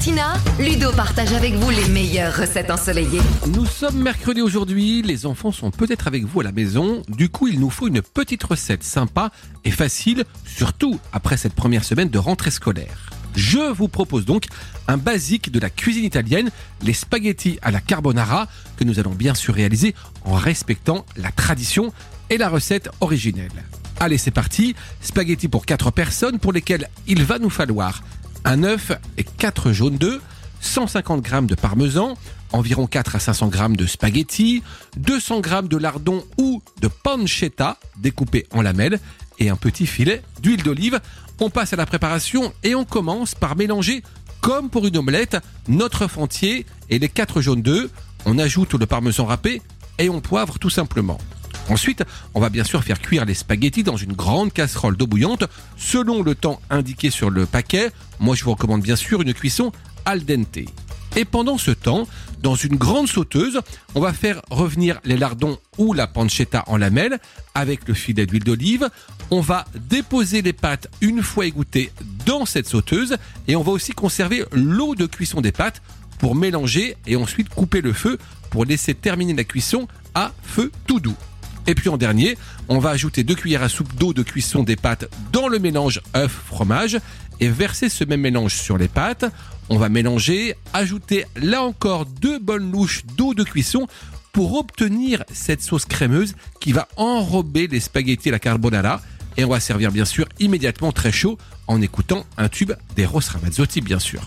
Tina, Ludo partage avec vous les meilleures recettes ensoleillées. Nous sommes mercredi aujourd'hui, les enfants sont peut-être avec vous à la maison, du coup il nous faut une petite recette sympa et facile, surtout après cette première semaine de rentrée scolaire. Je vous propose donc un basique de la cuisine italienne, les spaghettis à la carbonara, que nous allons bien sûr réaliser en respectant la tradition et la recette originelle. Allez, c'est parti, spaghettis pour 4 personnes pour lesquelles il va nous falloir un œuf et 4 jaunes d'œufs, 150 g de parmesan, environ 4 à 500 g de spaghettis, 200 g de lardon ou de pancetta découpé en lamelles et un petit filet d'huile d'olive. On passe à la préparation et on commence par mélanger comme pour une omelette notre entier et les 4 jaunes d'œufs. On ajoute le parmesan râpé et on poivre tout simplement. Ensuite, on va bien sûr faire cuire les spaghettis dans une grande casserole d'eau bouillante selon le temps indiqué sur le paquet. Moi, je vous recommande bien sûr une cuisson al dente. Et pendant ce temps, dans une grande sauteuse, on va faire revenir les lardons ou la pancetta en lamelles avec le filet d'huile d'olive. On va déposer les pâtes une fois égouttées dans cette sauteuse et on va aussi conserver l'eau de cuisson des pâtes pour mélanger et ensuite couper le feu pour laisser terminer la cuisson à feu tout doux. Et puis en dernier, on va ajouter deux cuillères à soupe d'eau de cuisson des pâtes dans le mélange œuf-fromage et verser ce même mélange sur les pâtes. On va mélanger, ajouter là encore deux bonnes louches d'eau de cuisson pour obtenir cette sauce crémeuse qui va enrober les spaghettis à la carbonara. Et on va servir bien sûr immédiatement très chaud en écoutant un tube des Ramazzotti bien sûr.